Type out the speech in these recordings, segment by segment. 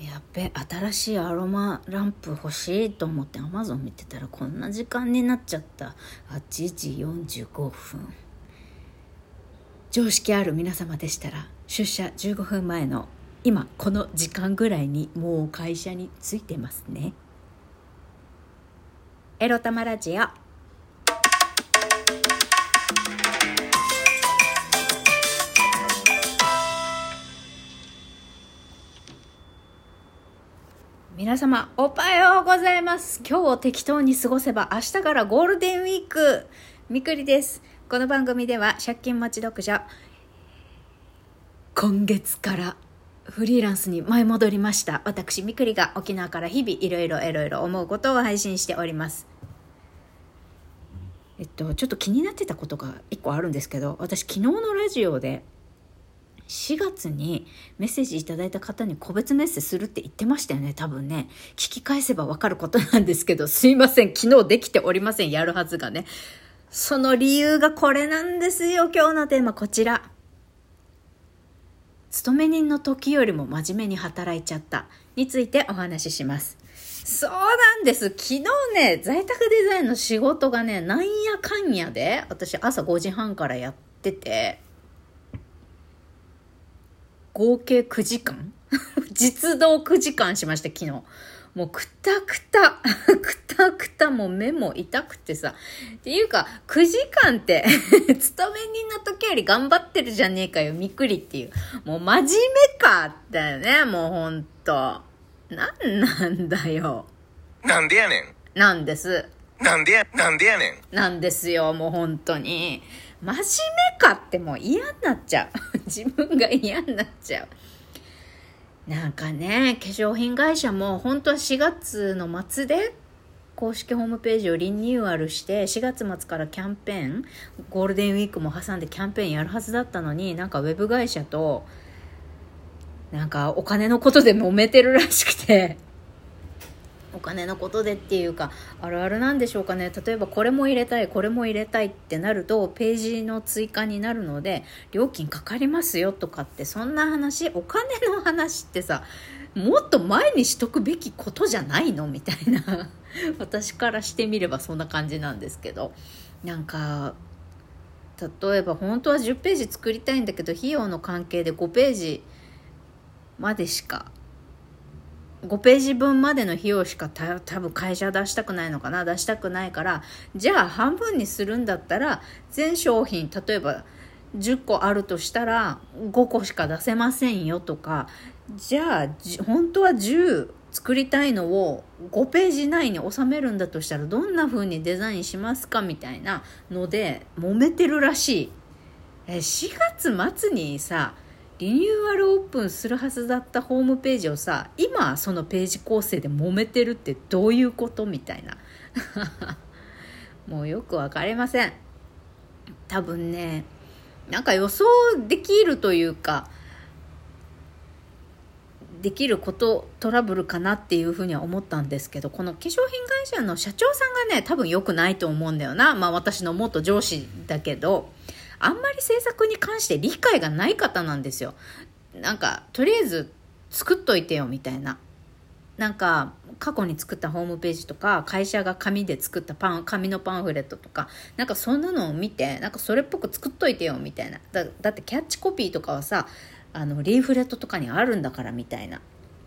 やっべ新しいアロマランプ欲しいと思ってアマゾン見てたらこんな時間になっちゃった。8時45分。常識ある皆様でしたら出社15分前の今この時間ぐらいにもう会社に着いてますね。エロ玉ラジオ。皆様おはようございます。今日を適当に過ごせば明日からゴールデンウィーク。みくりです。この番組では借金待ち読者今月からフリーランスに舞い戻りました。私みくりが沖縄から日々いろいろいろいろ思うことを配信しております。えっとちょっと気になってたことが1個あるんですけど私昨日のラジオで4月にメッセージいただいた方に個別メッセージするって言ってましたよね。多分ね。聞き返せばわかることなんですけど。すいません。昨日できておりません。やるはずがね。その理由がこれなんですよ。今日のテーマこちら。勤め人の時よりも真面目に働いちゃった。についてお話しします。そうなんです。昨日ね在宅デザインの仕事がねなんやかんやで私朝5時半からやってて。合計9時間？実動9時間しました、昨日。もうくたくた、くたくた、もう目も痛くてさ。っていうか、9時間って 勤め人の時より頑張ってるじゃねえかよ、みっくりっていう。もう真面目かだよね、もうほんと。なんなんだよ。なんでやねん。なんです。なんでや、なんでやねん。なんですよ、もう本当に。真面目かってもう嫌になっちゃう。自分が嫌になっちゃう。なんかね、化粧品会社も本当は4月の末で公式ホームページをリニューアルして4月末からキャンペーンゴールデンウィークも挟んでキャンペーンやるはずだったのになんかウェブ会社となんかお金のことで揉めてるらしくてお金のことでっていうかあるあるなんでしょうかね。例えばこれも入れたいこれも入れたいってなるとページの追加になるので料金かかりますよとかってそんな話お金の話ってさもっと前にしとくべきことじゃないの？みたいな。私からしてみればそんな感じなんですけど。なんか例えば本当は10ページ作りたいんだけど費用の関係で5ページまでしか5ページ分までの費用しかた多分会社出したくないのかな出したくないからじゃあ半分にするんだったら全商品例えば10個あるとしたら5個しか出せませんよとかじゃあ本当は10作りたいのを5ページ内に収めるんだとしたらどんな風にデザインしますかみたいなので揉めてるらしい。え4月末にさリニューアルオープンするはずだったホームページをさ今そのページ構成で揉めてるってどういうことみたいな。もうよく分かりません。多分ねなんか予想できるというかできることトラブルかなっていうふうには思ったんですけどこの化粧品会社の社長さんがね多分良くないと思うんだよな。まあ私の元上司だけど。あんまり制作に関して理解がない方なんですよ。なんか、とりあえず作っといてよみたいな。なんか、過去に作ったホームページとか、会社が紙で作ったパン、紙のパンフレットとか、なんかそんなのを見て、なんかそれっぽく作っといてよみたいな。だだってキャッチコピーとかはさ、あの、リーフレットとかにあるんだからみたいな。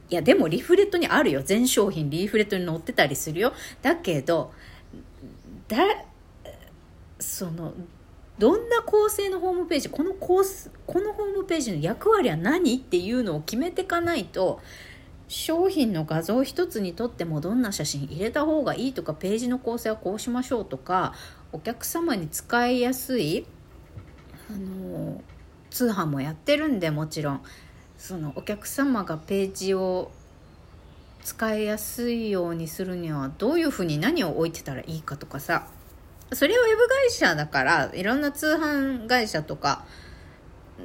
いや、でもリーフレットにあるよ。全商品リーフレットに載ってたりするよ。だけど、だ、その、どんな構成のホームページこのコースこのホームページの役割は何っていうのを決めていかないと商品の画像一つにとってもどんな写真入れた方がいいとかページの構成はこうしましょうとかお客様に使いやすいあの通販もやってるんでもちろん。そのお客様がページを使いやすいようにするにはどういうふうに何を置いてたらいいかとかさ。それはウェブ会社だからいろんな通販会社とか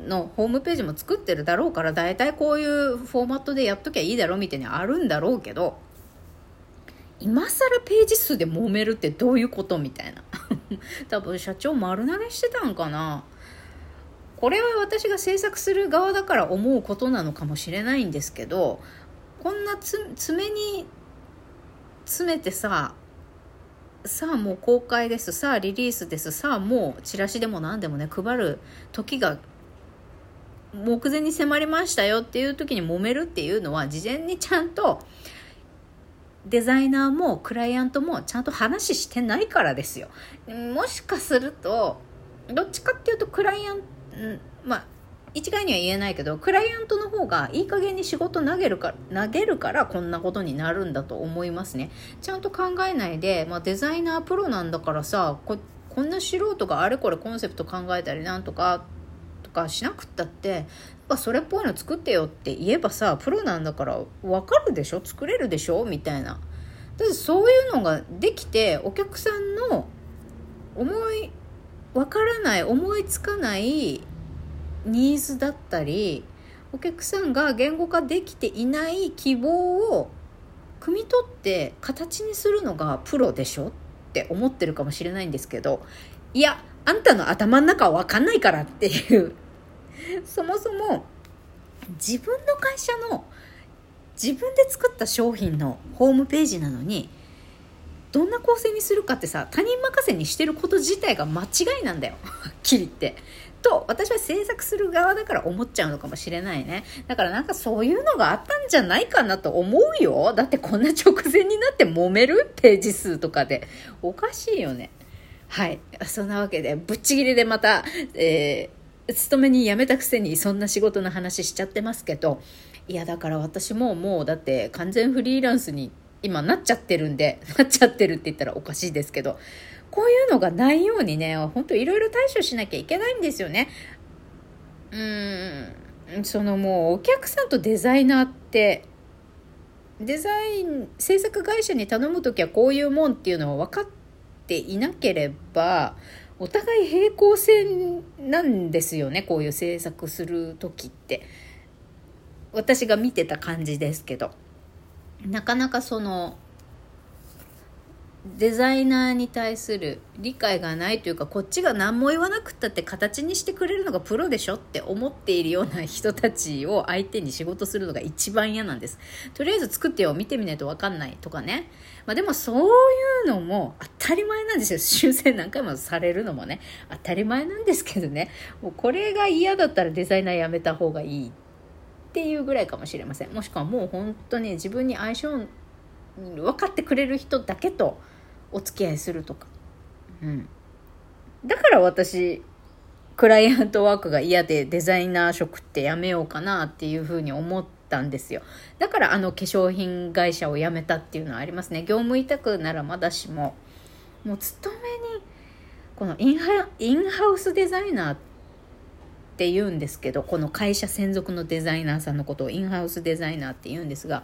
のホームページも作ってるだろうから大体こういうフォーマットでやっときゃいいだろうみたいにあるんだろうけど今更ページ数で揉めるってどういうことみたいな。多分社長丸投げしてたんかな。これは私が制作する側だから思うことなのかもしれないんですけどこんなつ爪に詰めてささあもう公開ですさあリリースですさあもうチラシでも何でもね配る時が目前に迫りましたよっていう時に揉めるっていうのは事前にちゃんとデザイナーもクライアントもちゃんと話してないからですよ。もしかするとどっちかっていうとクライアントまあ一概には言えないけどクライアントの方がいい加減に仕事投げるか投げるからこんなことになるんだと思いますね。ちゃんと考えないで、まあ、デザイナープロなんだからさここんな素人があれこれコンセプト考えたりなんとかとかしなくったってそれっぽいの作ってよって言えばさプロなんだから分かるでしょ？作れるでしょ？みたいな。だそういうのができてお客さんの思い分からない思いつかないニーズだったりお客さんが言語化できていない希望を汲み取って形にするのがプロでしょって思ってるかもしれないんですけどいやあんたの頭の中は分かんないからっていう。そもそも自分の会社の自分で作った商品のホームページなのにどんな構成にするかってさ他人任せにしてること自体が間違いなんだよ。はっきり言って。と私は制作する側だから思っちゃうのかもしれないね。だからなんかそういうのがあったんじゃないかなと思うよ。だってこんな直前になって揉める？ページ数とかで。おかしいよね。はい。そんなわけでぶっちぎりでまた、えー、勤めに辞めたくせにそんな仕事の話しちゃってますけど。いやだから私ももうだって完全フリーランスに今なっちゃってるんでなっちゃってるって言ったらおかしいですけど。こういうのがないようにね、本当いろいろ対処しなきゃいけないんですよね。うーん、そのもうお客さんとデザイナーって、デザイン、制作会社に頼む時はこういうもんっていうのは分かっていなければ、お互い平行線なんですよね、こういう制作する時って。私が見てた感じですけど。なかなかそのデザイナーに対する理解がないというかこっちが何も言わなくったって形にしてくれるのがプロでしょって思っているような人たちを相手に仕事するのが一番嫌なんです。とりあえず作ってよ見てみないと分かんないとかね、まあ、でもそういうのも当たり前なんですよ。修正何回もされるのもね当たり前なんですけどね。もうこれが嫌だったらデザイナーやめた方がいいっていうぐらいかもしれません。もしくはもう本当に自分に相性分かってくれる人だけとお付き合いするとか。うん。だから私、クライアントワークが嫌でデザイナー職ってやめようかなっていうふうに思ったんですよ。だからあの化粧品会社を辞めたっていうのはありますね。業務委託ならまだしも。もう勤めに、このインハインハウスデザイナーって言うんですけど、この会社専属のデザイナーさんのことをインハウスデザイナーって言うんですが、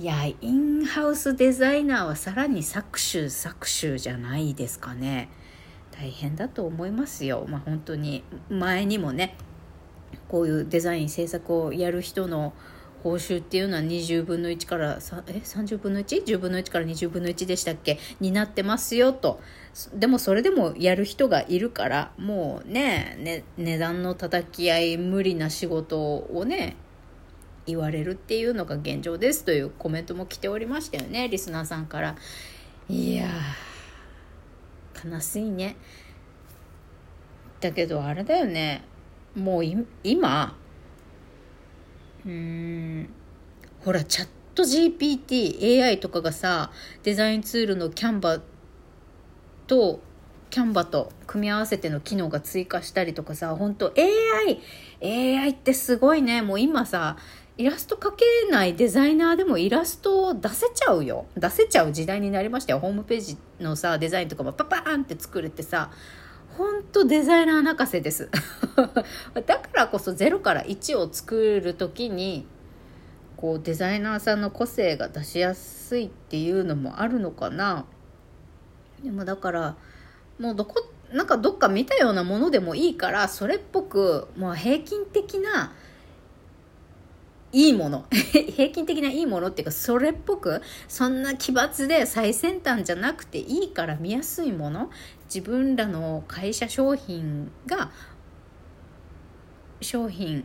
いやインハウスデザイナーはさらに搾取搾取じゃないですかね。大変だと思いますよ。まあ本当に前にもねこういうデザイン制作をやる人の報酬っていうのは20分の1からえ30分の 1?10 分の1から20分の1でしたっけ？になってますよと。でもそれでもやる人がいるからもうねね値段の叩き合い無理な仕事をね言われるっていうのが現状ですというコメントも来ておりましたよねリスナーさんから。いや悲しいね。だけどあれだよね。もう今うんほらチャット GPTAI とかがさデザインツールのキャンバとキャンバと組み合わせての機能が追加したりとかさ本当 AI AI ってすごいね。もう今さイラスト描けないデザイナーでもイラストを出せちゃうよ。出せちゃう時代になりましたよ。ホームページのさ、デザインとかもパパーンって作れてさ、ほんとデザイナー泣かせです。だからこそ0から1を作る時に、こうデザイナーさんの個性が出しやすいっていうのもあるのかな。でもだから、もうどこ、なんかどっか見たようなものでもいいから、それっぽく、もう平均的ないいもの。平均的ないいものっていうかそれっぽくそんな奇抜で最先端じゃなくていいから見やすいもの。自分らの会社商品が商品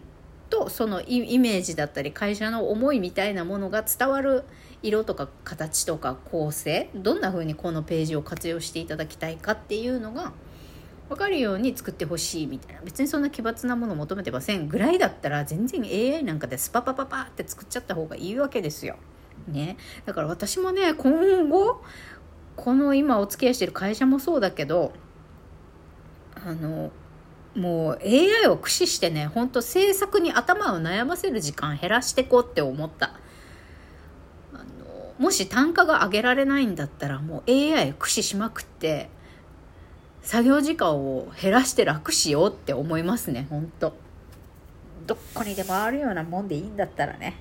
とそのイメージだったり会社の思いみたいなものが伝わる色とか形とか構成どんな風にこのページを活用していただきたいかっていうのが分かるように作ってほしいみたいな。別にそんな奇抜なもの求めてませんぐらいだったら全然 AI なんかでスパパパパって作っちゃった方がいいわけですよ。ね、だから私もね今後この今お付き合いしてる会社もそうだけどあのもう AI を駆使してねほんと制作に頭を悩ませる時間減らしてこうって思った。あのもし単価が上げられないんだったらもう AI 駆使しまくって作業時間を減らして楽しようって思いますねほんと。どこにでもあるようなもんでいいんだったらね。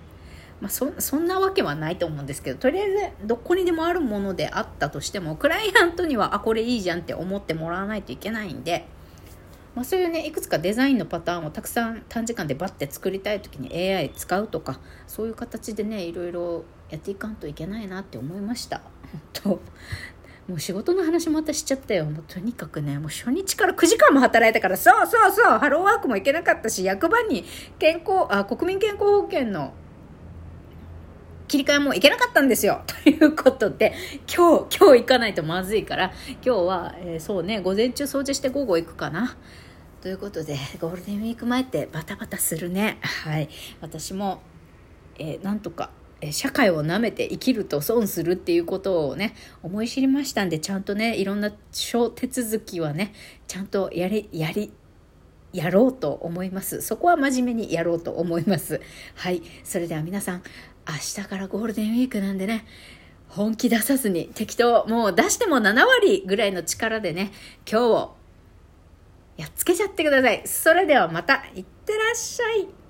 まあ、そそんなわけはないと思うんですけどとりあえずどこにでもあるものであったとしてもクライアントにはあこれいいじゃんって思ってもらわないといけないんで、まあ、そういうねいくつかデザインのパターンをたくさん短時間でバッて作りたい時に AI 使うとかそういう形でねいろいろやっていかんといけないなって思いました。本当もう仕事の話またしちゃったよ。もうとにかくね、もう初日から9時間も働いたから、そうそうそう、ハローワークも行けなかったし、役場に健康、あ、国民健康保険の切り替えもいけなかったんですよ。ということで、今日、今日行かないとまずいから、今日は、えー、そうね、午前中掃除して午後行くかな。ということで、ゴールデンウィーク前ってバタバタするね。はい。私も、えー、なんとか、社会をなめて生きると損するっていうことをね、思い知りましたんで、ちゃんとね、いろんな小手続きはね、ちゃんとやり、やり、やろうと思います。そこは真面目にやろうと思います。はい。それでは皆さん、明日からゴールデンウィークなんでね、本気出さずに適当、もう出しても7割ぐらいの力でね、今日をやっつけちゃってください。それではまた、いってらっしゃい。